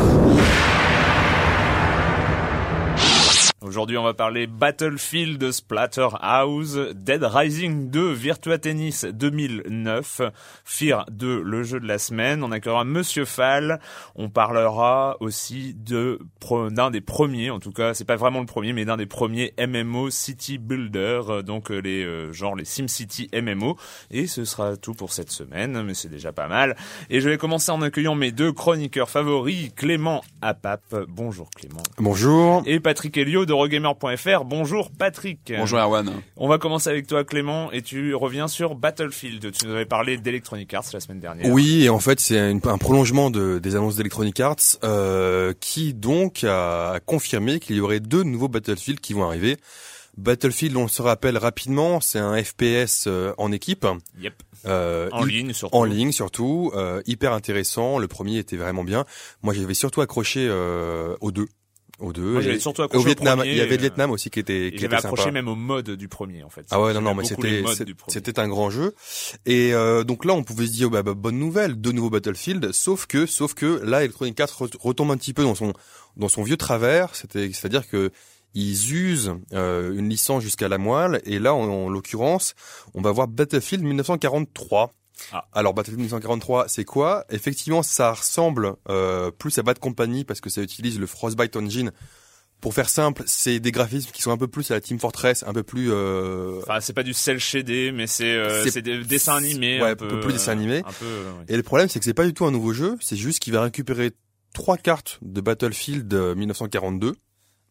Ah! Aujourd'hui, on va parler Battlefield Splatterhouse, Dead Rising 2, Virtua Tennis 2009, Fear 2, le jeu de la semaine. On accueillera Monsieur Fall. On parlera aussi de d'un des premiers, en tout cas, c'est pas vraiment le premier, mais d'un des premiers MMO City Builder, euh, donc euh, les euh, genre les SimCity MMO. Et ce sera tout pour cette semaine, mais c'est déjà pas mal. Et je vais commencer en accueillant mes deux chroniqueurs favoris, Clément Apap. Bonjour Clément. Bonjour. Et Patrick Helio de Rogamer.fr. Bonjour Patrick. Bonjour Erwan. On va commencer avec toi Clément et tu reviens sur Battlefield. Tu nous avais parlé d'Electronic Arts la semaine dernière. Oui, et en fait c'est un, prolongement de, des annonces d'Electronic Arts euh, qui donc a confirmé qu'il y aurait deux nouveaux Battlefield qui vont arriver. Battlefield, on se rappelle rapidement, c'est un FPS euh, en équipe. Yep. Euh, en ligne surtout. En ligne surtout, euh, hyper intéressant. Le premier était vraiment bien. Moi, j'avais surtout accroché aux deux. Aux deux. Moi, j'avais surtout accroché au Vietnam. premier, il y avait le euh, Vietnam aussi qui était. qui était accroché sympa. même au mode du premier en fait. Ah ouais non non mais c'était c'était un grand jeu et euh, donc là on pouvait se dire bah, bah, bonne nouvelle deux nouveaux Battlefield sauf que sauf que là Electronic Arts re- retombe un petit peu dans son dans son vieux travers c'était c'est-à-dire que ils usent euh, une licence jusqu'à la moelle et là en, en l'occurrence on va voir Battlefield 1943 Ah. alors Battlefield 1943 c'est quoi? Effectivement ça ressemble euh, plus à Bad Company parce que ça utilise le Frostbite Engine pour faire simple, c'est des graphismes qui sont un peu plus à la Team Fortress, un peu plus euh, Enfin, c'est pas du cel shadé, mais c'est euh, C'est- des dessins animés. ouais, un peu, peu plus dessin animé. Un peu. euh, ouais. Et le problème, c'est que c'est pas du tout un nouveau jeu, c'est juste qu'il va récupérer trois cartes de Battlefield euh, 1942.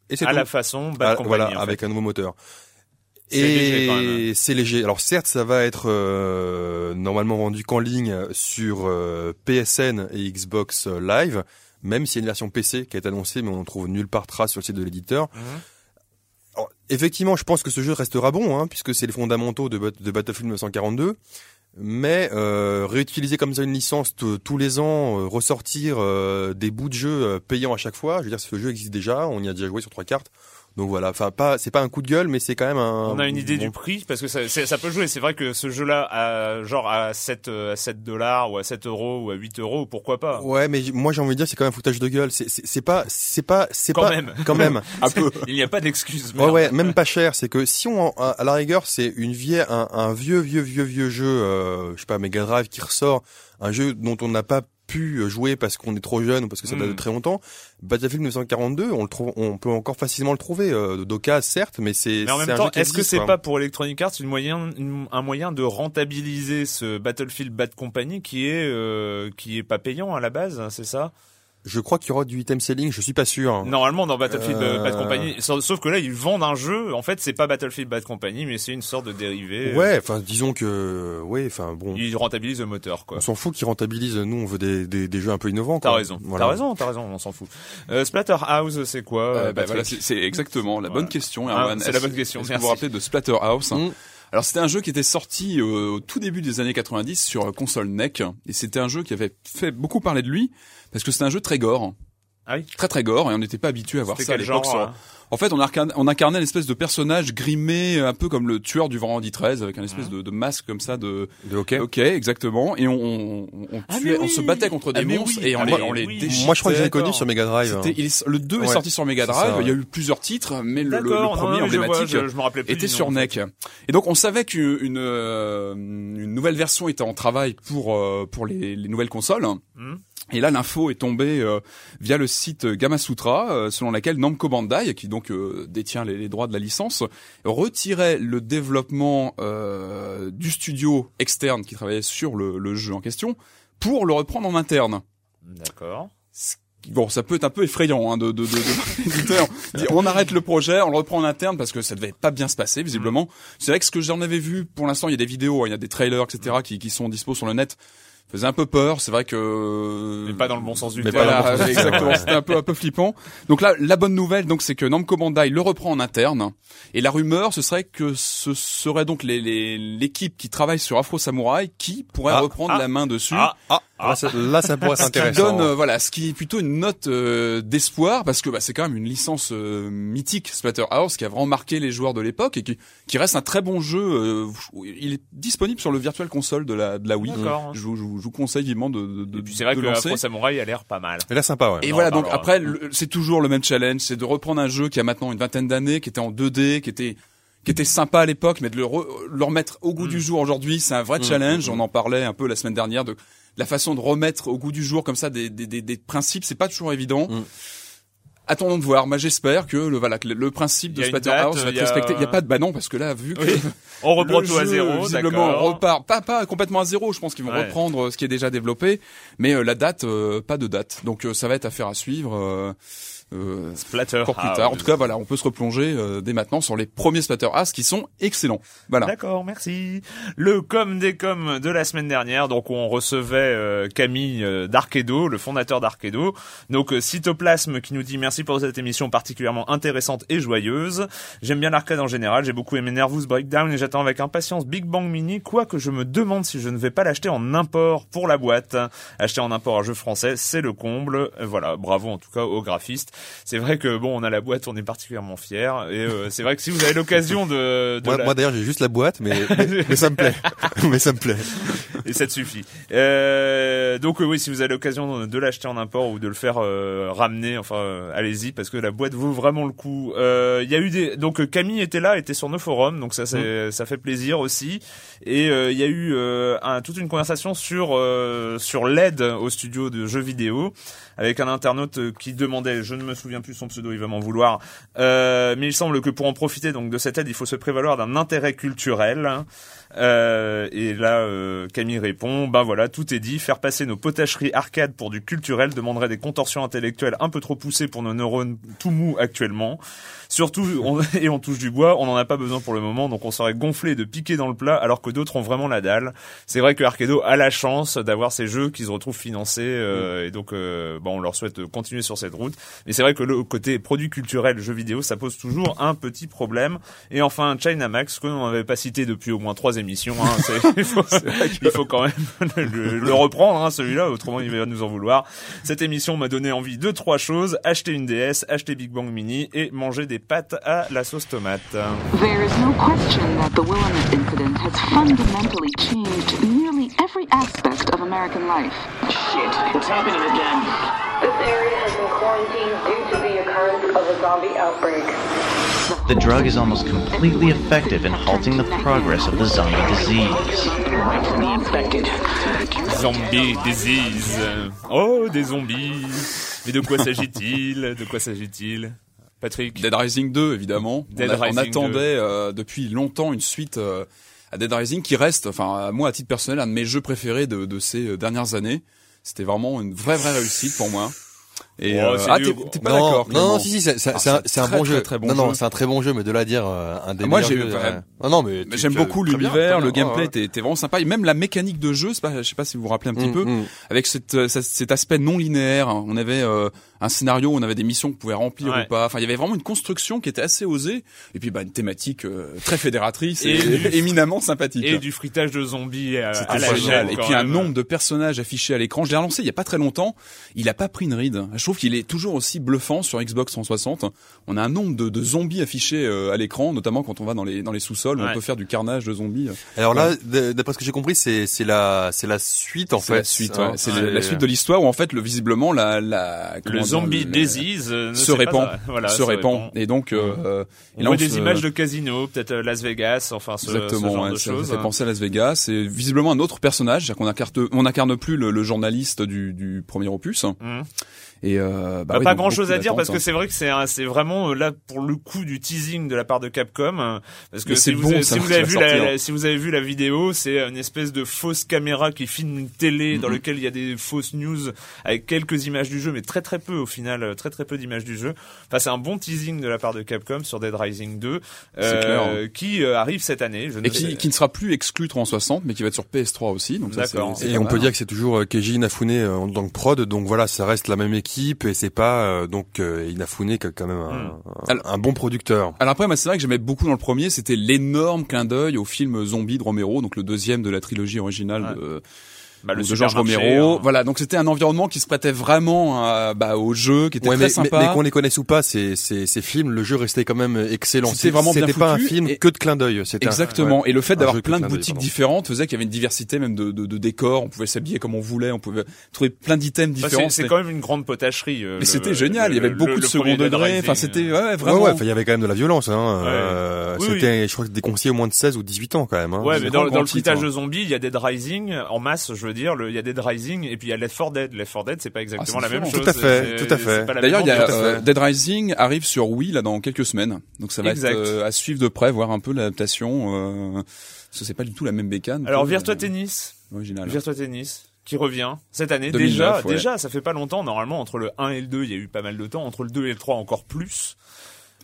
Et c'est À tout. la façon Bad Ah, Company. voilà, en avec un nouveau moteur. C'est léger, quand même. Et c'est léger. Alors certes, ça va être euh, normalement vendu qu'en ligne sur euh, PSN et Xbox Live, même s'il y a une version PC qui est annoncée, mais on ne trouve nulle part trace sur le site de l'éditeur. Mhm. Alors, effectivement, je pense que ce jeu restera bon, hein, puisque c'est les fondamentaux de, Bat- de Battlefield 1942. Mais euh, réutiliser comme ça une licence tous les ans, euh, ressortir euh, des bouts de jeu payants à chaque fois, je veux dire, ce jeu existe déjà, on y a déjà joué sur trois cartes. Donc voilà, enfin pas, c'est pas un coup de gueule, mais c'est quand même un. On a une idée bon- du prix parce que ça, ça peut jouer. C'est vrai que ce jeu-là, genre à 7 euh, à 7 dollars ou à 7 euros ou à 8 euros, pourquoi pas? Ouais, mais moi j'ai envie de dire c'est quand même un foutage de gueule. C'est- C'est c'est pas, c'est pas, c'est Quand pas même. quand même. Un peu. Il n'y a pas d'excuse. Ouais, ouais, même pas cher. C'est que si on, à à la rigueur, c'est une vieille, un, un vieux, vieux, vieux, vieux jeu, euh, je sais pas, Mega Drive qui ressort, un jeu dont on n'a pas pu jouer parce qu'on est trop jeune ou parce que ça date de très longtemps. Battlefield 1942, on le trouve, on peut encore facilement le trouver, euh, certes, mais c'est. Mais en même temps, est-ce que c'est pas pour Electronic Arts une moyen, une- un moyen de rentabiliser ce Battlefield Bad Company qui est euh, qui est pas payant à la base, c'est ça? Je crois qu'il y aura du item selling, je suis pas sûr. Normalement dans Battlefield Euh. Bad Company, sauf que là ils vendent un jeu. En fait, c'est pas Battlefield Bad Company, mais c'est une sorte de dérivé. Ouais, enfin disons que ouais, enfin bon, Ils rentabilisent le moteur, quoi. on s'en fout qu'ils rentabilisent. Nous, on veut des, des, des jeux un peu innovants. T'as raison, Voilà. t'as raison, t'as raison, on s'en fout. Euh, Splatterhouse, c'est quoi Euh, euh, bah, voilà, c'est c'est exactement la Voilà. bonne question. Ah, c'est la bonne question, Est-ce que vous vous rappelez de Splatterhouse Mm. Alors c'était un jeu qui était sorti euh, au tout début des années 90 sur euh, console NEC et c'était un jeu qui avait fait beaucoup parler de lui parce que c'était un jeu très gore. Ah oui Très très gore et on n'était pas habitué à voir ça à l'époque. sur- hein? En fait, on, incarnait, on incarnait l'espèce de personnage grimé un peu comme le tueur du Vendredi 13 avec un espèce de, de masque comme ça de De hockey. Ok, exactement. Et on, on, on Ah, tuait, on se battait contre des Ah, monstres oui. et on Ah, les, on les oui. déchiquetait. Moi, je crois que je l'ai connu sur Mega Drive. hein. Le 2 est sorti sur Mega Drive. Il y a eu plusieurs titres, mais le, le- premier non, mais je vois, emblématique je, je me rappelais plus était sur NEC. Et donc on savait qu'une une, euh, une nouvelle version était en travail pour euh, pour les, les nouvelles consoles. Hmm. Et là, l'info est tombée euh, via le site Gamasutra, euh, selon laquelle Namco Bandai, qui donc euh, détient les, les droits de la licence, retirait le développement euh, du studio externe qui travaillait sur le, le jeu en question pour le reprendre en interne. D'accord. Bon, ça peut être un peu effrayant hein, de, de, de, de on arrête le projet, on le reprend en interne parce que ça devait pas bien se passer visiblement. C'est vrai que ce que j'en avais vu, pour l'instant, il y a des vidéos, hein, il y a des trailers, etc. qui, qui sont dispo sur le net. Faisait un peu peur. C'est vrai que Mais pas dans le bon sens du terme. voilà, bon exactement. C'était un peu un peu flippant. Donc là, la bonne nouvelle, donc, c'est que Namco Bandai le reprend en interne. Et la rumeur, ce serait que ce serait donc les- les- l'équipe qui travaille sur Afro Samurai qui pourrait Ah, reprendre ah, la main dessus. Ah, Ah, là, ça, là, ça pourrait être Ce qui intéressant. donne euh, voilà ce qui est plutôt une note euh, d'espoir parce que bah, c'est quand même une licence euh, mythique Splatterhouse qui a vraiment marqué les joueurs de l'époque et qui, qui reste un très bon jeu euh, il est disponible sur le virtual console de la de la Wii D'accord. je, vous- je vous je vous conseille vivement de de, de Et puis c'est vrai de que lancer. Afro Samurai a l'air pas mal. Mais là, sympa, ouais. et on voilà donc après c'est toujours le même challenge c'est de reprendre un jeu qui a maintenant une vingtaine d'années qui était en 2D qui était qui était sympa à l'époque, mais de le, re- le remettre au goût Mm. du jour aujourd'hui, c'est un vrai Mm, challenge. mm, On en parlait un peu la semaine dernière de la façon de remettre au goût du jour comme ça des, des, des, des principes, c'est pas toujours évident. Mm. Attendons de voir. Moi, j'espère que le voilà que le, principe de Splatterhouse date, va il être y a- respecté. Il y a pas de bah non parce que là, vu que Oui. On reprend le tout à zéro, visiblement d'accord. repart pas pas complètement à zéro. Je pense qu'ils vont Ouais. reprendre euh, ce qui est déjà développé, mais euh, la date, euh, pas de date. Donc euh, ça va être affaire à suivre. Euh, Splatterhouse. encore plus tard. En tout cas, voilà, on peut se replonger euh, dès maintenant sur les premiers Splatterhouse qui sont excellents. Voilà. D'accord, merci. Le com des coms de la semaine dernière, donc on recevait euh, Camille euh, d'Arkedo, le fondateur d'Arkedo. Donc euh, Cytoplasme qui nous dit merci pour cette émission particulièrement intéressante et joyeuse. J'aime bien l'arcade en général, j'ai beaucoup aimé Nervous Breakdown et j'attends avec impatience Big Bang Mini, quoique je me demande si je ne vais pas l'acheter en import pour la boîte. Acheter en import un jeu français, c'est le comble. Euh, Voilà, bravo en tout cas aux graphistes. C'est vrai que bon, on a la boîte, on est particulièrement fiers et euh, c'est vrai que si vous avez l'occasion de, de Moi, la- moi, d'ailleurs, j'ai juste la boîte, mais, mais, mais ça me plaît. mais ça me plaît. et ça te suffit. Euh, donc euh, oui, si vous avez l'occasion de l'acheter en import ou de le faire euh, ramener, enfin euh, allez-y parce que la boîte vaut vraiment le coup. Euh, Il y a eu des donc Camille était là, était sur nos forums, donc ça c'est ça fait plaisir aussi. Et euh, il y a eu euh, un- toute une conversation sur euh, sur l'aide au studio de jeux vidéo avec un internaute qui demandait, je ne me souviens plus son pseudo, il va m'en vouloir, mais il semble que pour en profiter donc de cette aide, il faut se prévaloir d'un intérêt culturel. Euh, et là, euh, Camille répond, ben voilà, tout est dit. Faire passer nos potacheries arcade pour du culturel demanderait des contorsions intellectuelles un peu trop poussées pour nos neurones tout mous actuellement. Surtout, on, et on touche du bois, on n'en a pas besoin pour le moment, donc on serait gonflé de piquer dans le plat, alors que d'autres ont vraiment la dalle. C'est vrai que Arcado a la chance d'avoir ces jeux qui se retrouvent financés, euh, et donc, euh, bon, on leur souhaite continuer sur cette route. Mais c'est vrai que le côté produit culturel, jeux vidéo, ça pose toujours un petit problème. Et enfin, China Max, que l'on n'avait pas cité depuis au moins trois émissions, hein, il, faut, quand même le, reprendre, hein, celui-là, autrement il va nous en vouloir. Cette émission m'a donné envie de trois choses, acheter une DS, acheter Big Bang Mini et manger des pâtes à la sauce tomate. There is no question that the Willamette incident has fundamentally changed every aspect of American life. Shit, it's happening again. This area has been quarantined due to the occurrence of a zombie outbreak. The drug is almost completely effective in halting the progress of the zombie disease. Zombie disease. Oh, des zombies. Mais de quoi s'agit-il? De quoi s'agit-il? Patrick? Dead Rising 2, évidemment. Dead on, a- on Rising attendait euh, depuis longtemps une suite euh, à Dead Rising qui reste, enfin moi à titre personnel, un de mes jeux préférés de, de ces euh, dernières années. C'était vraiment une vraie vraie réussite pour moi. Et Oh, euh, ah, t'es t'es pas non, d'accord non, non, si, si, c'est c'est- Ah, c'est un, c'est un très, bon très, jeu. très bon non, non, jeu. c'est un très bon jeu, mais de là à dire euh, un des moi, meilleurs j'ai- jeux, euh, non, non, mais tu- J'aime tu- beaucoup bien, l'univers, le gameplay ouais. était, était vraiment sympa et même la mécanique de jeu, c'est pas, je sais pas si vous vous rappelez un petit Mm, peu, mm. avec cette, euh, cet aspect non linéaire. hein. On avait euh, un scénario, où on avait des missions qu'on pouvait remplir Ouais. ou pas. Enfin, il y avait vraiment une construction qui était assez osée et puis bah une thématique euh, très fédératrice et, Et du- éminemment sympathique. Et du fritage de zombies à, à C'était la génial. chaîne, Et puis un nombre de personnages affichés à l'écran. Je l'ai relancé il y a pas très longtemps. Il a pas pris une ride. Je trouve qu'il est toujours aussi bluffant sur Xbox 360. On a un nombre de, de zombies affichés euh, à l'écran, notamment quand on va dans les dans les sous-sols. où Ouais. On peut faire du carnage de zombies. Alors là, d'après ce que j'ai compris, c'est c'est la c'est la suite en C'est fait. la suite. ouais. C'est C'est- la, suite de l'histoire où en fait, le visiblement la la Le dire, zombie le- disease euh, se répand, ça. Voilà, se répand. Et donc, euh, euh, et On là, voit on des se- images de casino, peut-être euh, Las Vegas, enfin ce, genre ouais, de ça, choses. ça fait penser à Las Vegas. C'est visiblement un autre personnage, c'est-à-dire qu'on incarne, on incarne plus le, le journaliste du, du premier opus. Mhm. Et euh, bah Bah, oui, pas grand chose à dire parce que c'est vrai que c'est un- c'est vraiment euh, là pour le coup du teasing de la part de Capcom euh, parce que si vous, avez, ça si va- vous avez ça vu la, sortir. la- si vous avez vu la vidéo c'est une espèce de fausse caméra qui filme une télé dans Mhm. lequel il y a des fausses news avec quelques images du jeu mais très très peu au final euh, très très peu d'images du jeu enfin c'est un bon teasing de la part de Capcom sur Dead Rising 2 C'est clair, hein. qui euh, arrive cette année je ne Et sais- qui, qui ne sera plus exclu 360, mais qui va être sur PS3 aussi. Donc ça, Et on peut dire que c'est toujours euh, Keiji Inafune euh, en tant que prod, donc voilà, ça reste la même équipe et c'est pas euh, donc euh, Inafune qui est quand même un, Hmm. un- Alors- un bon producteur. Alors après, c'est vrai que j'aimais beaucoup dans le premier, c'était l'énorme clin d'œil au film Zombie de Romero, donc le deuxième de la trilogie originale Ouais. de, bah, le de Georges Romero. hein. Voilà, donc c'était un environnement qui se prêtait vraiment à, bah, au jeu, qui était Ouais, très mais, mais, sympa. mais qu'on les connaisse ou pas, ces, ces, ces films, le jeu restait quand même excellent. C'était vraiment bien C'était pas un film et- que de clin d'œil. C'était un- Exactement. ouais. Et le fait d'avoir plein de boutiques pardon. différentes faisait qu'il y avait une diversité même de, de, de décors. On pouvait s'habiller comme on voulait. On pouvait trouver plein d'items différents. c'est- quand même une grande potacherie euh, Mais c'était génial. le- Il y avait beaucoup le de second degré. Enfin, c'était ouais, vraiment. ouais, enfin, il y avait quand même de la violence. Hein. Euh, c'était, je crois que déconseillé au moins de 16 ou 18 ans quand même. Hein. Ouais, mais dans, le hein. de zombies, il y a Dead Rising en masse, je veux dire. Il y a Dead Rising et puis il y a Left 4 Dead. Left 4 Dead, c'est pas exactement Ah, la c'est même chose. Tout à fait, tout à fait. la D'ailleurs, il y a euh. Dead Rising arrive sur Wii là dans quelques semaines. Donc ça va Exact. être euh, à suivre de près, voir un peu l'adaptation. Euh, parce que c'est pas du tout la même bécane. Alors Virtua euh, Tennis, Original. Virtua Tennis qui revient cette année 2009, déjà ouais. déjà ça fait pas longtemps normalement entre le 1 et le 2 il y a eu pas mal de temps entre le 2 et le 3 encore plus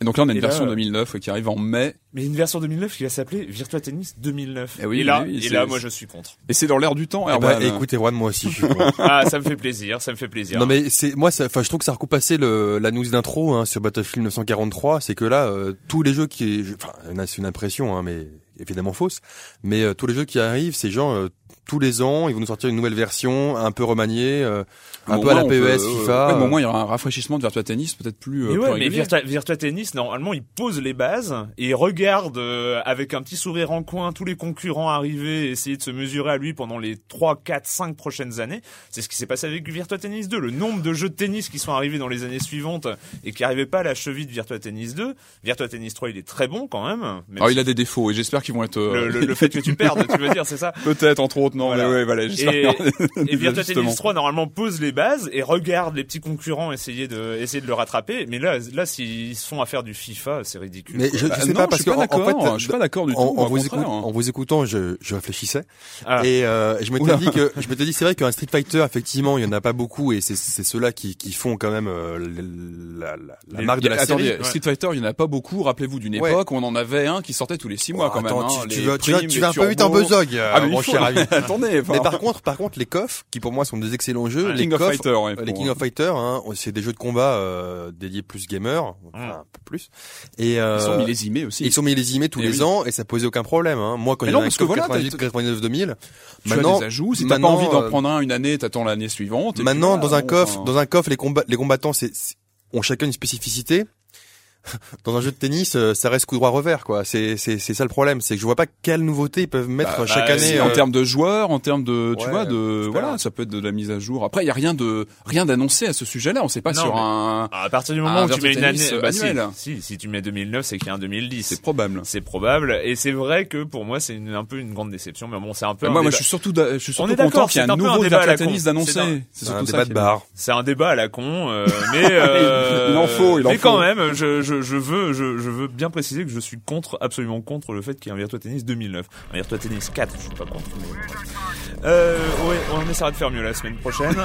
Et donc là, on a une Et là, version euh, 2009 qui arrive en mai. mais une version 2009 qui va s'appeler Virtua Tennis 2009 Eh oui, et là oui, oui, et là moi je suis contre Et c'est dans l'air du temps. Eh Erwan. ben, écoutez, Juan, moi aussi. je suis ah ça me fait plaisir ça me fait plaisir Non mais c'est moi ça enfin je trouve que ça recoupe assez le la news d'intro hein, sur Battlefield 943, c'est que là euh, tous les jeux qui enfin c'est une impression hein, mais évidemment fausse, mais euh, tous les jeux qui arrivent, ces gens euh, tous les ans, ils vont nous sortir une nouvelle version un peu remaniée euh, un peu à la PES, peut- FIFA. Ouais, mais au euh, moins, il y aura un rafraîchissement de Virtua Tennis, peut-être plus. euh, Mais plus ouais, mais. Virtua, Virtua Tennis, normalement, il pose les bases et il regarde euh, avec un petit sourire en coin tous les concurrents arriver et essayer de se mesurer à lui pendant les 3, 4, 5 prochaines années. C'est ce qui s'est passé avec Virtua Tennis 2. Le nombre de jeux de tennis qui sont arrivés dans les années suivantes et qui n'arrivaient pas à la cheville de Virtua Tennis 2. Virtua Tennis 3, il est très bon quand même. même Ah, si il a des défauts et j'espère qu'ils vont être. euh, le, le- le fait que tu perdes, tu veux dire, c'est ça? Peut-être entre autres, non, Voilà. mais ouais, voilà. j'espère et, et Virtua. Tennis 3 normalement pose les bases et regarde les petits concurrents essayer de essayer de le rattraper mais là là s'ils se font à faire du FIFA c'est ridicule mais quoi. je, je Bah, sais non, pas parce suis que pas en, en d'accord, fait je suis pas d'accord du tout. en, au en vous écoute- en vous écoutant, je, je réfléchissais Ah. et euh, je m'étais Oula. dit que je m'étais dit c'est vrai qu'un Street Fighter effectivement il y en a pas beaucoup et c'est c'est ceux-là qui, qui font quand même euh, la, la, la marque de la Attendez, série. Street Fighter, il y en a pas beaucoup. Rappelez-vous d'une époque où on en avait un qui sortait tous les six mois quand Attends, même. hein, tu, vas, tu vas, primes, tu les vas un peu vite en besogne, Ah, mon cher ami. Attendez, enfin, Mais par contre, par contre, les KOF, qui pour moi sont des excellents jeux, les King of Fighter, ouais, les King of Fighter, hein, c'est des jeux de combat euh, dédiés plus gamers, enfin Mm. un peu plus. Et euh, ils sont millésimés aussi. ils sont millésimés tous Eh les oui. ans et ça posait aucun problème. Hein. Moi, quand il y non, avait un parce que KOF voilà, 98, t'as- 99, 2000, Tu maintenant, as des ajouts. Si t'as pas envie d'en euh, prendre un une année, t'attends l'année suivante. et puis maintenant dans un enfin, dans un KOF, les combats, les combattants, c'est c'est- ont chacun une spécificité. Dans un jeu de tennis, euh, ça reste coup droit revers, quoi. C'est c'est c'est ça le problème, c'est que je vois pas quelle nouveauté ils peuvent mettre Bah, chaque bah, année. si, euh, en termes de joueurs, en termes de, tu Ouais, vois, de, voilà, ça peut être de la mise à jour. Après, il y a rien de, rien d'annoncé à ce sujet-là. On sait pas Non, sur mais- un, à partir du moment où tu mets une Tennis année bah, si, si si tu mets 2009 c'est qu'il y a un 2010 c'est probable. c'est probable et c'est vrai que pour moi c'est un peu une grande déception mais bon c'est un peu un moi, moi, je suis surtout, je suis On surtout est d'accord, content qu'il y ait un nouveau débat à. Tennis d'annoncer. C'est un surtout débat de bar. c'est un débat à la con euh, mais euh, Il en faut, il en mais faut. quand même je, je, veux, je, veux bien préciser que je suis contre, absolument contre le fait qu'il y ait un Virtua Tennis 2009. Un Virtua Tennis 4, je suis pas contre. Mais... Euh, ouais, on essaiera de faire mieux la semaine prochaine.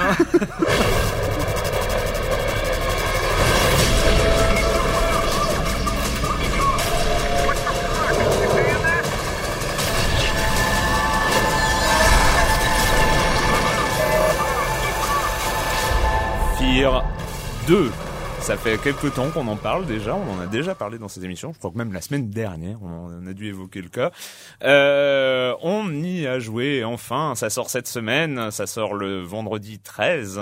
Fear 2 ça fait quelques temps qu'on en parle déjà, on en a déjà parlé dans cette émission, je crois que même la semaine dernière, on a dû évoquer le cas. Euh, on y a joué enfin, ça sort cette semaine, ça sort le vendredi 13.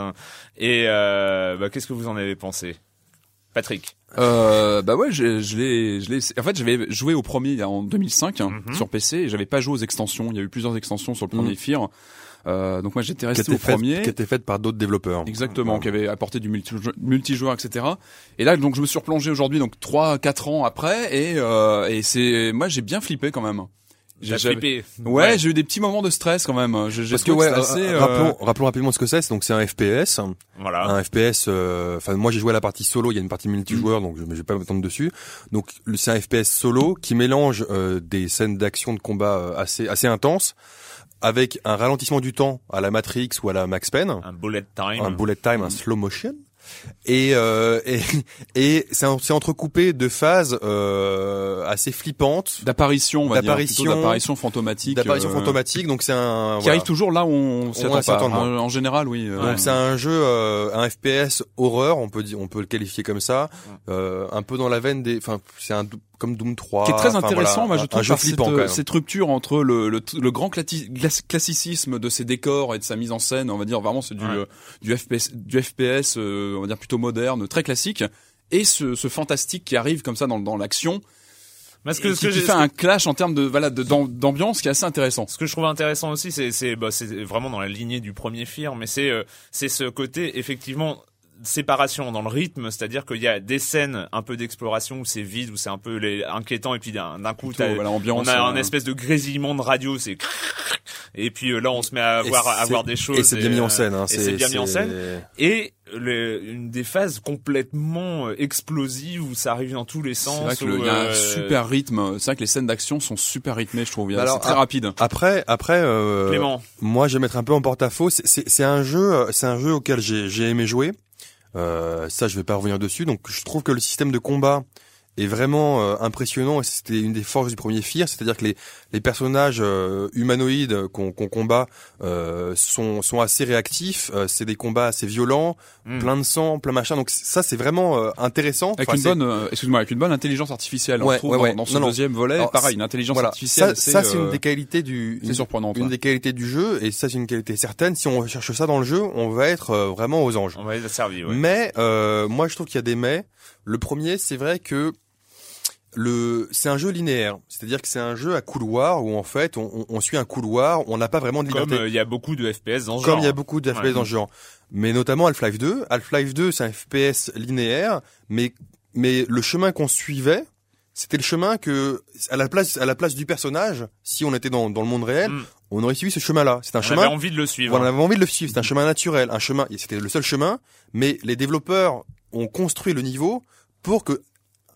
Et euh, bah, qu'est-ce que vous en avez pensé Patrick? Euh, bah ouais, je, je l'ai, je l'ai. En fait, j'avais joué au premier en 2005 hein, Mhm. sur PC j'avais pas joué aux extensions. Il y a eu plusieurs extensions sur le premier. Fear. Euh, donc moi j'étais resté au premier. qui était faite par d'autres développeurs. Exactement, qui avait apporté du multi- multijoueur, etc. Et là, donc, je me suis replongé aujourd'hui, donc trois, quatre ans après, et, euh, et c'est, moi, j'ai bien flippé quand même. J'ai flippé Ouais, j'ai eu des petits moments de stress quand même. Parce que ouais, assez, euh, rappelons, rappelons rapidement ce que c'est. Donc c'est un FPS, Voilà. un FPS. euh, Enfin moi j'ai joué à la partie solo. Il y a une partie multijoueur, donc je ne vais pas m'attendre dessus. Donc c'est un FPS solo qui mélange euh, des scènes d'action de combat euh, assez assez intenses avec un ralentissement du temps à la Matrix ou à la Max Payne, Un bullet time. un bullet time, un slow motion. Et euh, et, et c'est en- c'est entrecoupé de phases euh, assez flippantes, d'apparition, on va dire, d'apparition- d'apparition fantomatique. d'apparition euh, fantomatique. Donc c'est un Qui voilà. arrive toujours là où on s'y On attend pas. attend. En, en général, oui. euh, Donc c'est un jeu, euh, un FPS horreur, on peut dire, on peut le qualifier comme ça, euh, un peu dans la veine des, enfin c'est un comme Doom 3. qui est très intéressant, voilà, moi je trouve par flippant cette, même. cette rupture entre le, le, le grand classicisme de ses décors et de sa mise en scène, on va dire vraiment c'est du, Ouais. euh, du FPS, du FPS, euh, on va dire plutôt moderne, très classique, et ce, ce fantastique qui arrive comme ça dans, dans l'action, Parce que, qui, ce que qui j'ai- fait un clash en termes de voilà d'ambiance qui est assez intéressant. Ce que je trouve intéressant aussi, c'est c'est bah, c'est vraiment dans la lignée du premier Fear, mais c'est euh, c'est ce côté effectivement séparation dans le rythme, c'est-à-dire qu'il y a des scènes un peu d'exploration où c'est vide, où c'est un peu les, inquiétant, et puis d'un d'un coup, Plutôt, t'as- voilà, ambiance, on a euh, un espèce de grésillement de radio, c'est et puis euh, là on se met à voir à c'est- voir des choses Et c'est bien mis en euh, scène. Hein, et c'est bien mis en scène. et le, une des phases complètement euh, explosives où ça arrive dans tous les C'est sens. vrai qu'il y a un euh, super rythme. C'est vrai que les scènes d'action sont super rythmées, je trouve. Alors, C'est très rapide. Après, après, euh, Clément. moi je vais mettre un peu en porte-à-faux. C'est- C'est c'est un jeu, euh, c'est un jeu auquel j'ai j'ai aimé jouer. Euh, ça, je vais pas revenir dessus. Donc, je trouve que le système de combat est vraiment euh, impressionnant et c'était une des forces du premier Fear, c'est-à-dire que les, les personnages euh, humanoïdes qu'on qu'on combat euh, sont, sont assez réactifs, euh, c'est des combats assez violents, Mm. plein de sang, plein machin, donc ça c'est vraiment euh, intéressant. Avec Enfin, une bonne, euh, excuse-moi, avec une bonne intelligence artificielle. Ouais, on trouve ouais, dans, ouais. dans ce Non, non. deuxième volet, Alors, pareil, une intelligence voilà, artificielle. ça, ça c'est une des qualités du, c'est une- surprenant. une des qualités du jeu et ça c'est une qualité certaine. Si on cherche ça dans le jeu, on va être euh, vraiment aux anges. On va être servi. Mais euh, moi je trouve qu'il y a des mais. Le premier, c'est vrai que le c'est un jeu linéaire, c'est-à-dire que c'est un jeu à couloir où en fait on, on- on suit un couloir, on n'a pas vraiment de Comme liberté. euh, il y a beaucoup de FPS dans ce Comme genre. il y a beaucoup de FPS Ouais. dans ce genre, mais notamment Half-Life 2. Half-Life 2, c'est un FPS linéaire, mais mais le chemin qu'on suivait, c'était le chemin que à la place à la place du personnage, si on était dans dans le monde réel, Mm. on aurait suivi ce chemin-là. C'est un On chemin avait envie de le suivre. voilà, on avait envie de le suivre. C'est un chemin naturel, un chemin. C'était le seul chemin, mais les développeurs ont construit le niveau pour que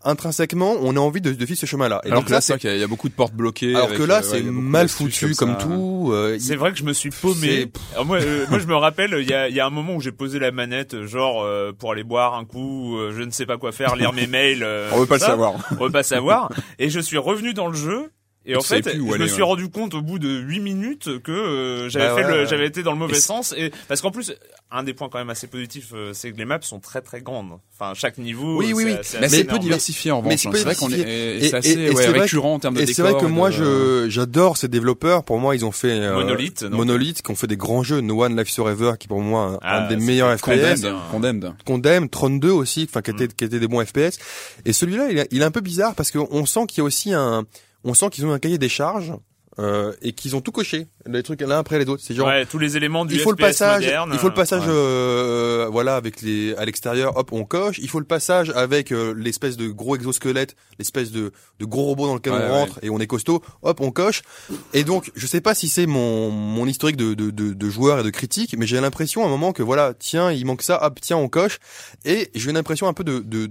intrinsèquement on ait envie de, de suivre ce chemin-là. Et Alors donc que là, c'est qu'il y a- il y a beaucoup de portes bloquées. alors avec, que là, euh, c'est a mal foutu comme, tout. euh, C'est il- vrai que je me suis paumé. Alors moi, euh, moi, je me rappelle, il y a, il y a un moment où j'ai posé la manette, genre euh, pour aller boire un coup, euh, je ne sais pas quoi faire, lire mes mails. euh, On veut pas le savoir. On veut pas savoir. Et je suis revenu dans le jeu. Et Et en fait, je me suis ouais. rendu compte au bout de 8 minutes que euh, j'avais Bah fait ouais, le, ouais. j'avais été dans le mauvais Et sens. Et parce qu'en plus, un des points quand même assez positifs, euh, c'est que les maps sont très très grandes. Enfin, chaque niveau. Oui, oui, c'est- oui. c'est Mais assez c'est peu diversifié en mais revanche. c'est hein. C'est vrai qu'on est, diversifié. et assez et- et ouais, c'est vrai récurrent en termes de Et c'est vrai que moi, de- je j'adore ces développeurs. Pour moi, ils ont fait euh, Monolith, donc. Monolith, qui ont fait des grands jeux. No One Life Forever, qui pour moi un, Ah, un des meilleurs FPS. Condemned. Condemned. Condemn, 32 aussi, enfin qui étaient Mm. qui étaient des bons FPS. Et celui-là, il est un peu bizarre parce qu'on sent qu'il y a aussi un, on sent qu'ils ont un cahier des charges euh, et qu'ils ont tout coché, les trucs l'un après les autres. C'est genre Ouais, tous les éléments du il faut le passage, moderne. il faut le passage, Ouais. euh, voilà, avec les à l'extérieur, hop, on coche. Il faut le passage avec euh, l'espèce de gros exosquelette, l'espèce de, de gros robot dans lequel Ouais, on rentre et on est costaud, hop, on coche. Et donc, je sais pas si c'est mon mon historique de de, de, de joueur et de critique, mais j'ai l'impression à un moment que voilà, tiens, il manque ça, hop, tiens, on coche. Et j'ai une impression un peu de de,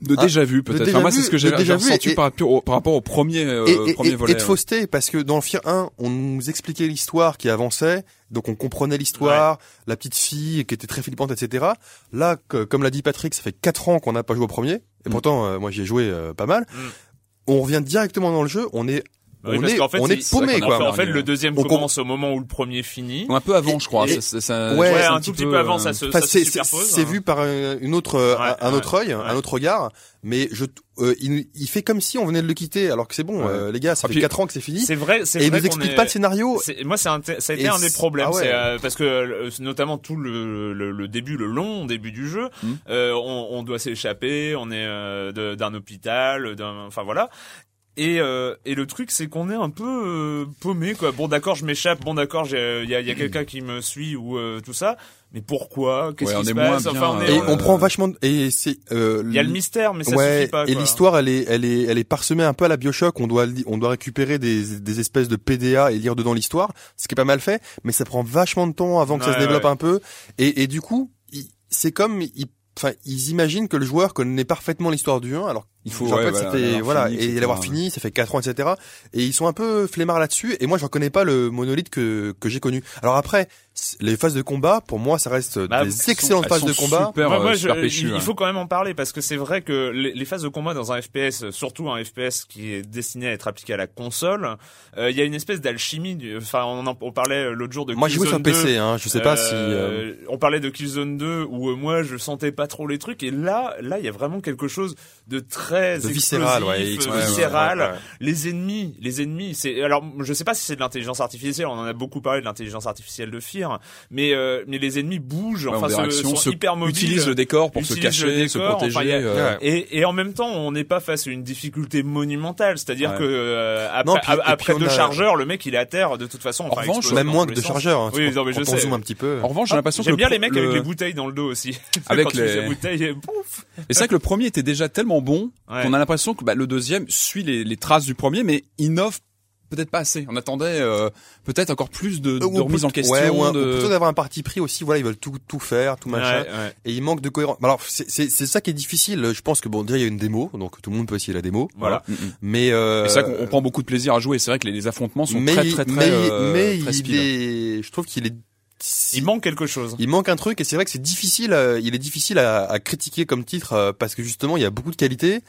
de Ah, déjà vu peut-être. Enfin, moi, vu, c'est ce que j'ai ressenti et- par, rapport au- par rapport au premier, euh, et, et- premier et- volet. et de fausseté parce que dans le Fear 1 on nous expliquait l'histoire qui avançait donc on comprenait l'histoire la petite fille qui était très flippante etc là que- comme l'a dit Patrick ça fait quatre ans qu'on n'a pas joué au premier et Mm. pourtant euh, moi j'y ai joué euh, pas mal Mm. on revient directement dans le jeu on est Oui, on est, qu'en fait, on est paumé, en fait- quoi. En fait, le deuxième On com- commence au moment où le premier finit. Un peu avant, je crois. et- ça, ça- ça- Ouais, un tout petit peu avant, ça se- Enfin, se c'est superpose, c'est hein. vu par un- une autre, euh, Ouais, un ouais, autre œil, ouais. un autre regard, mais je, euh, il, il fait comme si on venait de le quitter, alors que c'est bon, Ouais. euh, les gars, ça Ah, fait puis- quatre ans que c'est fini, C'est vrai, c'est et il vrai nous explique est- pas le scénario. C'est- Moi, c'est un, t- ça a été Et un des problèmes, ah ouais. c'est, euh, parce que euh, notamment tout le, le, le début, le long début du jeu, Mm. euh, on, on doit s'échapper, on est euh, d'un hôpital, d'un, enfin voilà. Et, euh, et le truc, c'est qu'on est un peu euh, paumé, quoi. Bon, d'accord, je m'échappe. Bon, d'accord, il y a, y a quelqu'un qui me suit ou euh, tout ça. Mais pourquoi? Qu'est-ce Ouais, qui on se est passe? Enfin, on est, Et euh, on prend vachement, de- et c'est, euh, il y a le mystère, mais ça ouais, suffit pas. et quoi. l'histoire, elle est, elle est, elle est parsemée un peu à la Bioshock. On doit, on doit récupérer des, des espèces de PDA et lire dedans l'histoire, ce qui est pas mal fait, mais ça prend vachement de temps avant que ça se développe ouais. un peu. Et, et du coup, c'est comme, ils, enfin, ils imaginent que le joueur connaît parfaitement l'histoire du 1, alors Il faut, en ouais, fait, voilà, fini, et l'avoir fini, ça fait 4 ans, etc. Et ils sont un peu flemmards là-dessus. Et moi, j'en connais pas le monolithe que que j'ai connu. Alors après, les phases de combat, pour moi, ça reste Bah, des sont- excellentes phases de combat. super, euh, moi, je- super péchues, il, il hein. faut quand même en parler parce que c'est vrai que les, les phases de combat dans un FPS, surtout un FPS qui est destiné à être appliqué à la console, euh, il y a une espèce d'alchimie. Enfin, on, en, on parlait l'autre jour de Moi, j'ai joué sur Killzone 2. PC, hein. Je sais pas si. euh, Euh, On parlait de Killzone 2 où euh, moi je sentais pas trop les trucs et là, là il y a vraiment quelque chose de très de viscéral, ouais, euh, viscéral. ouais, ouais. Les ennemis, les ennemis, c'est alors je sais pas si c'est de l'intelligence artificielle, on en a beaucoup parlé de l'intelligence artificielle de Fear, mais euh, mais les ennemis bougent, Ouais, enfin se- sont se- hyper mobiles. utilise le décor pour se cacher, se décor, protéger. enfin, y a- euh. Et, et en même temps, on n'est pas face à une difficulté monumentale, c'est-à-dire Ouais. que euh, après, Non, puis- après deux a- chargeurs, le mec il est à terre de toute façon. En enfin, revanche, Même moins que les de sens. chargeurs. hein. Oui, non, mais je sais. zoome un petit peu. En revanche, j'ai l'impression que J'aime bien les mecs avec le- les bouteilles dans le dos aussi. Avec les- les bouteilles, pouf. Et c'est vrai que le premier était déjà tellement bon Ouais. qu'on a l'impression que bah, le deuxième suit les, les traces du premier, mais innove peut-être pas assez. On attendait euh, peut-être encore plus de, de Ou remise en question. ouais, ou de... plutôt d'avoir un parti pris aussi. Voilà, ils veulent tout tout faire, tout machin. Ouais, ouais. Et il manque de cohérence. Alors c'est c'est c'est ça qui est difficile. Je pense que bon déjà il y a une démo, donc tout le monde peut essayer la démo. Voilà. Mm. Mais euh, c'est vrai qu'on on prend beaucoup de plaisir à jouer. C'est vrai que les, les affrontements sont mais très très très, mais, euh, mais très il speed. est, je trouve qu'il est Il manque quelque chose. il manque un truc et c'est vrai que c'est difficile euh, il est difficile à, à critiquer comme titre euh, parce que justement il y a beaucoup de qualités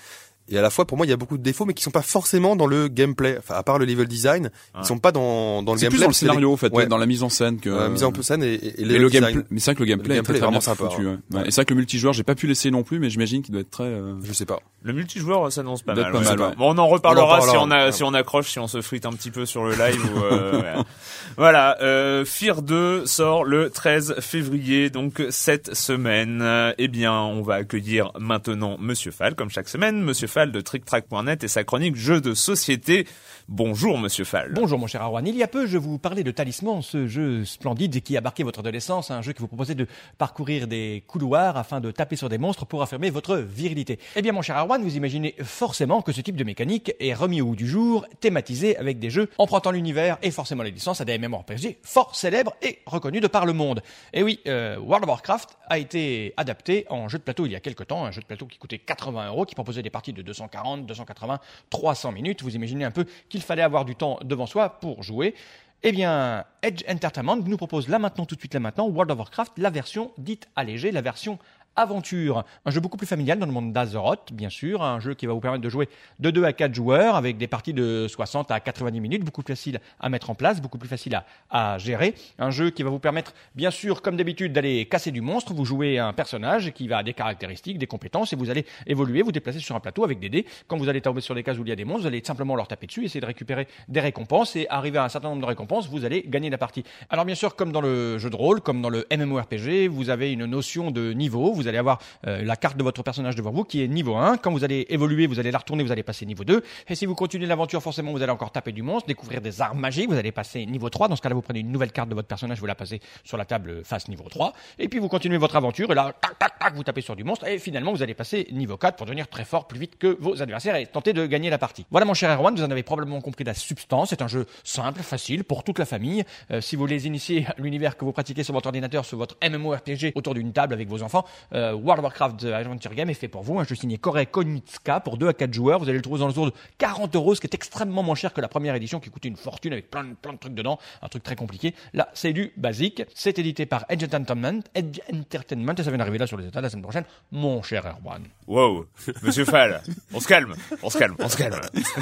et à la fois pour moi il y a beaucoup de défauts mais qui sont pas forcément dans le gameplay enfin à part le level design Ouais. ils sont pas dans dans le C'est gameplay plus dans le scénario, en fait, ouais. dans la mise en scène que. euh, mise en scène et, et, le gameplay, mais c'est vrai que le gameplay, Le est très, gameplay est très bien vraiment sympa, foutu, hein. ouais. Ouais. Et c'est vrai que le multijoueur, j'ai pas pu l'essayer non plus, mais j'imagine qu'il doit être très. euh, je sais pas Le multijoueur s'annonce pas mal. pas ouais. mal, ouais. Bon, on en reparlera On en si on a ouais. si on accroche, si on se frite un petit peu sur le live. ou, euh. Voilà, euh, Fear 2 sort le 13 février, donc cette semaine. Eh bien, on va accueillir maintenant Monsieur Fall, comme chaque semaine, Monsieur Fall de TrickTrack.net et sa chronique jeux de société. Bonjour Monsieur Fall. Bonjour mon cher Arwan. Il y a peu, je vous parlais de Talisman, ce jeu splendide qui a marqué votre adolescence, un jeu qui vous proposait de parcourir des couloirs afin de taper sur des monstres pour affirmer votre virilité. Eh bien mon cher Arwan, vous imaginez forcément que ce type de mécanique est remis au goût du jour, thématisé avec des jeux empruntant l'univers et forcément les licences à des MMORPG fort célèbres et reconnus de par le monde. Et oui, euh, World of Warcraft a été adapté en jeu de plateau il y a quelques temps, un jeu de plateau qui coûtait 80 euros, qui proposait des parties de 240, 280, 300 minutes. Vous imaginez un peu qu'il fallait avoir du temps devant soi pour jouer. Eh bien, Edge Entertainment nous propose là maintenant, tout de suite là maintenant, World of Warcraft, la version dite allégée, la version aventure. Un jeu beaucoup plus familial dans le monde d'Azeroth, bien sûr. Un jeu qui va vous permettre de jouer de 2 à 4 joueurs avec des parties de 60 à 90 minutes, beaucoup plus facile à mettre en place, beaucoup plus facile à, à gérer. Un jeu qui va vous permettre, bien sûr, comme d'habitude, d'aller casser du monstre. Vous jouez un personnage qui va des caractéristiques, des compétences et vous allez évoluer, vous déplacer sur un plateau avec des dés. Quand vous allez tomber sur des cases où il y a des monstres, vous allez simplement leur taper dessus, essayer de récupérer des récompenses et arriver à un certain nombre de récompenses, vous allez gagner la partie. Alors bien sûr, comme dans le jeu de rôle, comme dans le MMORPG, vous avez une notion de niveau. Vous allez avoir euh, la carte de votre personnage devant vous qui est niveau 1. Quand vous allez évoluer, vous allez la retourner, vous allez passer niveau 2. Et si vous continuez l'aventure, forcément, vous allez encore taper du monstre, découvrir des armes magiques, vous allez passer niveau 3. Dans ce cas-là, vous prenez une nouvelle carte de votre personnage, vous la passez sur la table face niveau 3. Et puis vous continuez votre aventure et là, tac, tac, tac, vous tapez sur du monstre et finalement vous allez passer niveau 4 pour devenir très fort plus vite que vos adversaires et tenter de gagner la partie. Voilà mon cher Erwan, vous en avez probablement compris la substance. C'est un jeu simple, facile pour toute la famille. Euh, si vous voulez initier à l'univers que vous pratiquez sur votre ordinateur, sur votre MMORPG autour d'une table avec vos enfants, euh, euh, World of Warcraft The Adventure Game est fait pour vous. Un jeu signé Kore Konitsuka pour 2 à 4 joueurs. Vous allez le trouver dans le tour de 40 euros, ce qui est extrêmement moins cher que la première édition qui coûtait une fortune avec plein de, plein de trucs dedans. Un truc très compliqué. Là, c'est du basique. C'est édité par Edge Entertainment, Edge Entertainment et ça vient d'arriver là sur les états la semaine prochaine. Mon cher Erwan. Wow, Monsieur Fall, on se calme, on se calme, on se calme.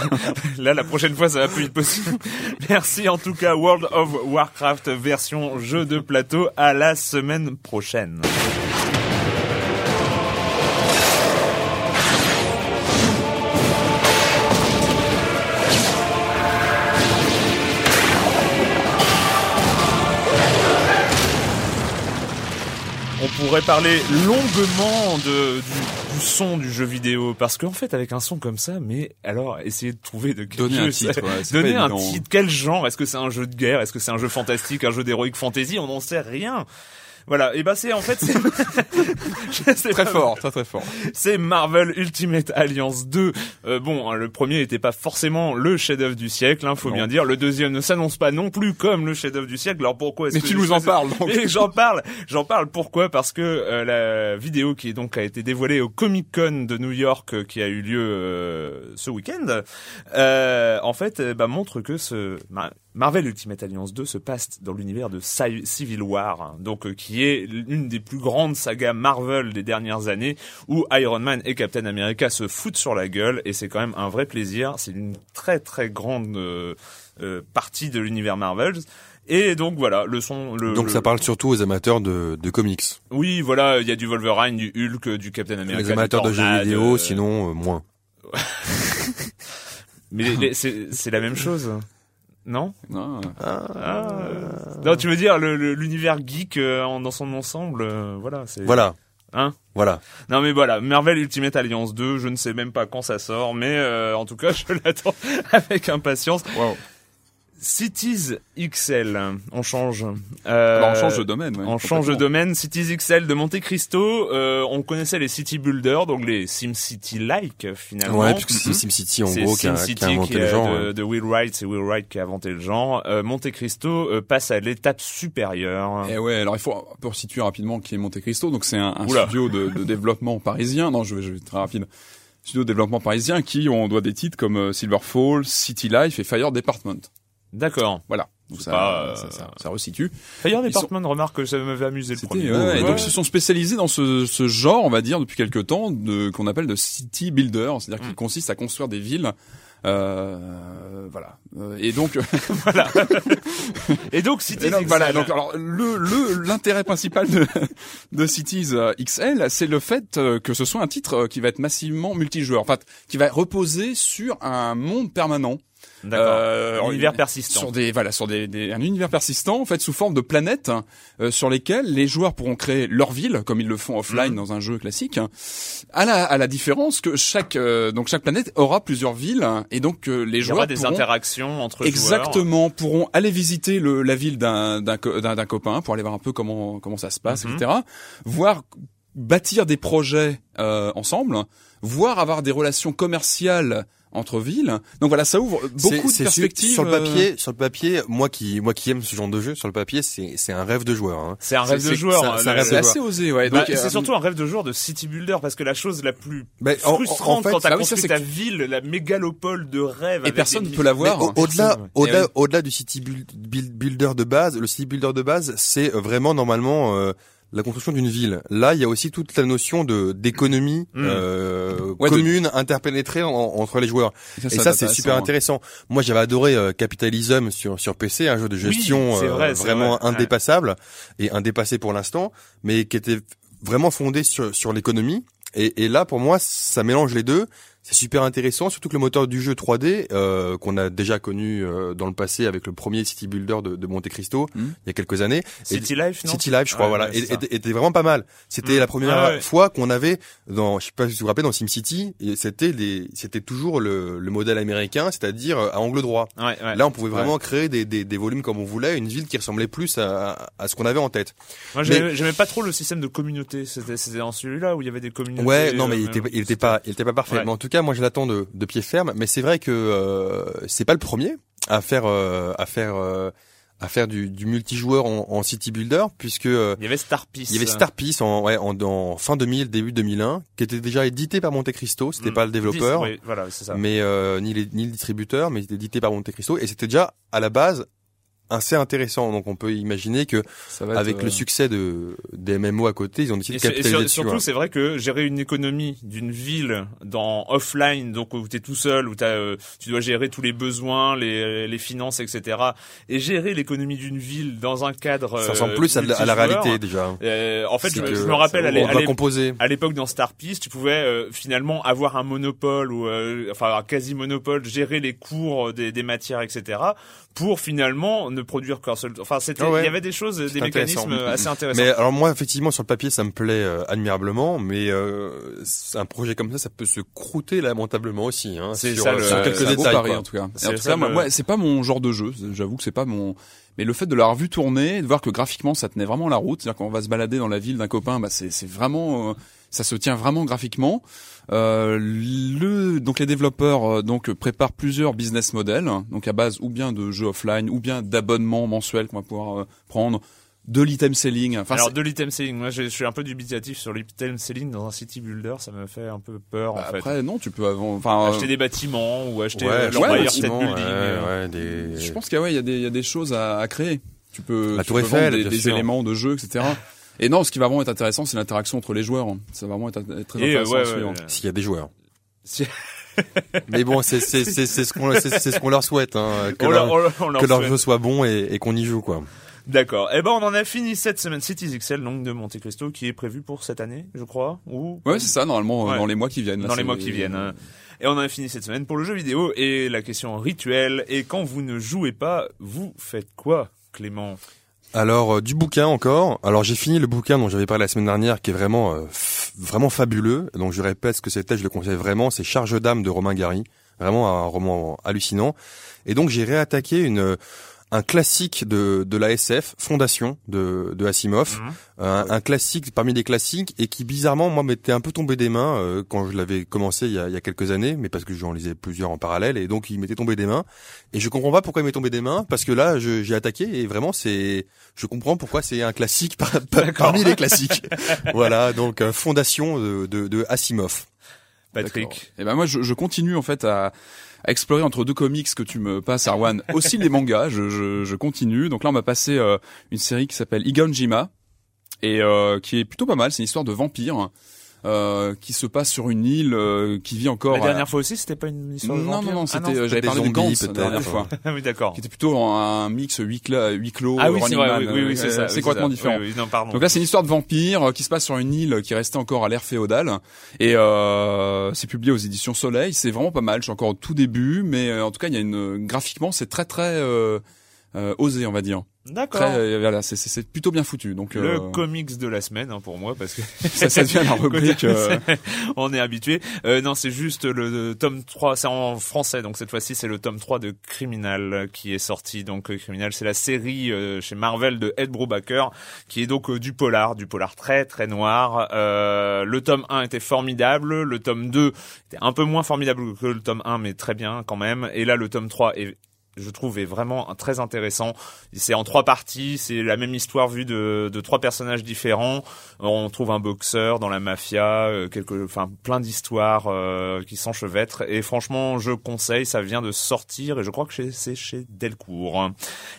Là, la prochaine fois, ça va plus vite possible. Merci en tout cas, World of Warcraft version jeu de plateau. À la semaine prochaine. Pourrait parler longuement de, du, du son du jeu vidéo parce qu'en fait avec un son comme ça, mais alors essayez de trouver de quel Donner jeu un titre, ouais, donner un évident. titre, quel genre? Est-ce que c'est un jeu de guerre? Est-ce que c'est un jeu fantastique, un jeu d'heroic fantasy? On n'en sait rien. Voilà, et ben c'est en fait c'est Très fort, très très fort. C'est Marvel Ultimate Alliance 2. Euh, bon, hein, le premier n'était pas forcément le chef-d'œuvre du siècle, hein, faut Non. bien dire. Le deuxième ne s'annonce pas non plus comme le chef-d'œuvre du siècle. Alors pourquoi est-ce Mais que tu nous en parles, donc. J'en parle, j'en parle. Pourquoi? Parce que euh, la vidéo qui est donc a été dévoilée au Comic Con de New York, euh, qui a eu lieu ce week-end, en fait, bah, montre que ce Ma- Marvel Ultimate Alliance 2 se passe dans l'univers de Ci- Civil War, hein, donc euh, qui est l'une des plus grandes sagas Marvel des dernières années, où Iron Man et Captain America se foutent sur la gueule, et c'est quand même un vrai plaisir. C'est une très très grande euh, euh, partie de l'univers Marvel. Et donc voilà, le son. Le, Donc le- ça parle surtout aux amateurs de, de comics. Oui, voilà, il y a du Wolverine, du Hulk, du Captain America. Les amateurs de jeux vidéo, euh, sinon moins. Mais c'est la même chose, non Non, Ah. Non, tu veux dire le- le- l'univers geek euh, dans son ensemble, euh, voilà. c'est Voilà, Hein voilà. Non mais voilà, Marvel Ultimate Alliance 2, je ne sais même pas quand ça sort, mais euh, en tout cas, je l'attends avec impatience. Wow. Cities XL, on change. Euh, Alors, on change de domaine. ouais, On change de domaine. Cities XL de Monte Cristo, euh, on connaissait les city builders, donc les SimCity-like finalement. Ouais, puisque c'est SimCity en gros qui a, SimCity qui a inventé qui le genre. de, ouais. de Will Wright, c'est Will Wright qui a inventé le genre. Euh, Monte Cristo euh, passe à l'étape supérieure. Et ouais, alors il faut pour situer rapidement qui est Monte Cristo. Donc c'est un, studio de, de développement parisien. Non, je vais, je vais être très rapide. Studio de développement parisien qui on doit des titres comme euh, Silverfall, City Life et Fire Department. D'accord. Voilà. Donc ça, pas, euh, ça, ça, ça resitue. Fire Department, remarque que ça m'avait amusé le premier. ouais, ouais, Ouais. donc ils se sont spécialisés dans ce, ce genre, on va dire, depuis quelque temps, de qu'on appelle de city builder, c'est-à-dire Mm. qu'il consiste à construire des villes. Euh, voilà. Euh, Et donc, voilà. Et donc Cities Et donc, XL. voilà. Donc alors le le l'intérêt principal de de Cities euh, XL, c'est le fait que ce soit un titre qui va être massivement multijoueur, en fait, qui va reposer sur un monde permanent. Euh, Univers persistant. Sur des voilà, sur des, des- un univers persistant en fait sous forme de planètes hein, euh, sur lesquelles les joueurs pourront créer leur ville comme ils le font offline Mhm. dans un jeu classique. hein, À la à la différence que chaque euh, donc chaque planète aura plusieurs villes hein, et donc euh, les Il y joueurs aura des pourront- interactions entre joueurs. Exactement, pourront aller visiter le, la ville d'un d'un d'un- copain pour aller voir un peu comment comment ça se passe, Mhm. etc. Voir bâtir des projets euh, ensemble, voir avoir des relations commerciales entre villes. Donc voilà, ça ouvre beaucoup de perspectives. Sur le euh, papier, sur le papier, moi qui, moi qui aime ce genre de jeu, sur le papier, c'est, c'est un rêve de joueur. Hein. C'est un rêve de joueur. c'est assez osé, ouais. Bah, Donc, c'est euh, surtout un rêve de joueur de city builder parce que la chose la plus Mais en- en- frustrante en fait- quand t'as bah oui, ça, construit c'est ta que- ville, la mégalopole de rêve. et avec personne ne peut l'avoir. Au-delà, ouais. au-delà, Eh au-delà du city build- build- builder de base, le city builder de base, c'est euh, vraiment normalement euh, la construction d'une ville. Là, il y a aussi toute la notion de d'économie Mm. euh, Ouais, de- commune, interpénétrée en- entre les joueurs. ça, Et ça ça, va c'est super intéressant. Moi, j'avais adoré euh, Capitalism sur sur PC, un jeu de gestion euh, vrai, vraiment vrai, ouais. indépassable et indépassé pour l'instant, mais qui était vraiment fondé sur sur l'économie. Et, et là, pour moi, ça mélange les deux. C'est super intéressant, surtout que le moteur du jeu 3D euh, qu'on a déjà connu euh, dans le passé avec le premier City Builder de, de Monte Cristo Mhm. il y a quelques années. City Life, non City Life, je crois, Ouais, voilà, ouais, et- était, était vraiment pas mal. C'était Mm. la première Ah ouais. fois qu'on avait dans, je sais pas si vous vous rappelez, dans SimCity, et c'était c'était toujours le, le modèle américain, c'est-à-dire euh, à angle droit. Ouais, ouais. Là, on pouvait vraiment créer des, des, des volumes comme on voulait, une ville qui ressemblait plus à, à ce qu'on avait en tête. Moi, j'aimais pas trop le système de communauté. C'était dans celui-là où il y avait des communautés. Ouais, non, mais euh, il était, il était pas, il était pas parfait. Mais en tout cas, moi, je l'attends de, de pied ferme. Mais c'est vrai que euh, c'est pas le premier à faire, euh, à faire, euh, à faire du, du multijoueur en, en city builder puisque euh, Il y avait Star Peace. il y avait Star Peace en, ouais, en, en fin 2000, début 2001, qui était déjà édité par Monte Cristo. C'était Mm. pas le développeur, Oui, voilà, c'est ça. mais euh, ni, les, ni le distributeur, mais c'était édité par Monte Cristo et c'était déjà à la base assez intéressant. Donc on peut imaginer que avec euh, le succès de des MMO à côté, ils ont décidé Et, de et capitaliser dessus. surtout, hein. c'est vrai que gérer une économie d'une ville dans offline, donc où t'es tout seul, où t'as, euh, tu dois gérer tous les besoins, les, les finances, etc. Et gérer l'économie d'une ville dans un cadre. Ça ressemble euh, plus à, la- à la multijoueur, réalité déjà. euh, en fait, je, me rappelle à à l'époque dans Star Peace, tu pouvais euh, finalement avoir un monopole ou euh, enfin un quasi monopole, gérer les cours des, des matières, etc. Pour finalement ne produire qu'un seul. Enfin, c'était, Ah ouais. il y avait des choses, des mécanismes intéressant. assez intéressants. Mais alors moi effectivement sur le papier ça me plaît euh, admirablement, mais euh, c'est un projet comme ça ça peut se croûter lamentablement aussi. Hein, C'est sur, ça, euh, le- sur quelques beau détails. en tout cas. C'est en tout ça, cas, moi, le- moi, c'est pas mon genre de jeu. J'avoue que c'est pas mon. Mais le fait de l'avoir vu tourner, de voir que graphiquement ça tenait vraiment la route, c'est-à-dire qu'on va se balader dans la ville d'un copain, bah c'est c'est vraiment, euh, ça se tient vraiment graphiquement. Euh, le donc les développeurs euh, donc préparent plusieurs business models, donc à base ou bien de jeux offline ou bien d'abonnements mensuels qu'on va pouvoir euh, prendre, de l'item selling. Enfin, Alors de l'item selling, moi je, je suis un peu dubitatif sur l'item selling dans un city builder, ça me fait un peu peur bah, en fait. après non, tu peux avant. Enfin, Acheter des bâtiments ou acheter Ouais, euh, State effectivement, Building. ouais, euh. ouais, des- Je pense qu'il y a, ouais, il y a des, il y a des choses à, à créer. Tu peux, La tu Tour peux Eiffel, vendre des, des éléments de jeu, etc. Et non, ce qui va vraiment être intéressant, c'est l'interaction entre les joueurs. Ça va vraiment être, très Et, euh, intéressant ouais, à ouais, suivre. ouais. S'il y a des joueurs. Si- Mais bon, c'est c'est c'est ce qu'on c'est ce qu'on leur souhaite, hein, que on leur, leur- on leur- on leur que leur souhaite. jeu soit bon et, et qu'on y joue quoi. D'accord. Eh ben on en a fini cette semaine Cities XL donc de Monte Cristo qui est prévu pour cette année, je crois, ou Ouais, c'est ça, normalement, euh, Ouais. dans les mois qui viennent. là, dans les mois qui viennent. hein. Et on en a fini cette semaine pour le jeu vidéo et la question rituelle. Et quand vous ne jouez pas, vous faites quoi, Clément? Alors euh, du bouquin encore. Alors j'ai fini le bouquin dont j'avais parlé la semaine dernière, qui est vraiment euh, vraiment fabuleux. Donc je répète ce que c'était, je le conseille vraiment. C'est Charge d'âme de Romain Gary, vraiment un roman hallucinant. Et donc j'ai réattaqué une un classique de, de la SF, Fondation de, de Asimov, Mhm. un, un classique parmi les classiques et qui bizarrement moi m'était un peu tombé des mains euh, quand je l'avais commencé il y, a, il y a quelques années, mais parce que j'en lisais plusieurs en parallèle et donc il m'était tombé des mains et je comprends pas pourquoi il m'est tombé des mains parce que là je- j'ai attaqué et vraiment c'est je comprends pourquoi c'est un classique par- par- parmi les classiques. voilà donc euh, Fondation de, de, de Asimov. Patrick Et ben moi, je, je continue en fait à, explorer entre deux comics que tu me passes, Arwan. Aussi les mangas, je continue. Donc là, on m'a passé euh, une série qui s'appelle Igonjima et euh, qui est plutôt pas mal. C'est une histoire de vampire. Euh, qui se passe sur une île euh, qui vit encore La dernière fois aussi, c'était pas une histoire de non, vampire non, non, Ah c'était, euh, j'avais parlé de Gantz la dernière fois. Ah oui, d'accord. qui était plutôt un mix huis clos, huis clos Ah oui, c'est vrai, oui, oui, oui, euh, c'est ça. C'est complètement ça. différent. Oui, oui, non, pardon. Donc là, c'est une histoire de vampire euh, qui se passe sur une île qui restait encore à l'ère féodale. Et euh, c'est publié aux éditions Soleil. C'est vraiment pas mal. Je suis encore au tout début, mais euh, en tout cas, il y a une graphiquement, c'est très très euh, euh, osé, on va dire. D'accord. Euh, voilà, c'est- plutôt bien foutu. Donc Le euh, comics de la semaine hein, pour moi parce que ça, ça devient la rubrique. euh, on est habitué. Euh, non, c'est juste le, le tome 3, c'est en français donc cette fois-ci c'est le tome 3 de Criminal qui est sorti. Donc Criminal, c'est la série chez Marvel de Ed Brubaker qui est donc du polar, du polar très très noir. Euh, le tome 1 était formidable, le tome 2 était un peu moins formidable que le tome 1 mais très bien quand même et là le tome 3 est je trouve est vraiment très intéressant. C'est en trois parties, c'est la même histoire vue de, de trois personnages différents. On trouve un boxeur dans la mafia, euh, quelques, enfin plein d'histoires euh, qui s'enchevêtrent. Et franchement, je conseille, ça vient de sortir et je crois que c'est chez Delcourt.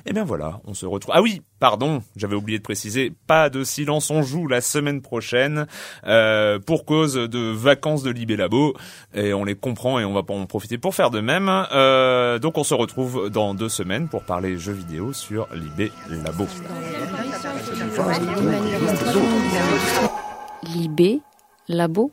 Et bien voilà, on se retrouve. Ah oui, pardon, j'avais oublié de préciser, pas de silence on joue la semaine prochaine euh, pour cause de vacances de Libé Labo et on les comprend et on va en profiter pour faire de même. Euh, donc on se retrouve dans deux semaines pour parler jeux vidéo sur Libé Labo. Libé, Labo.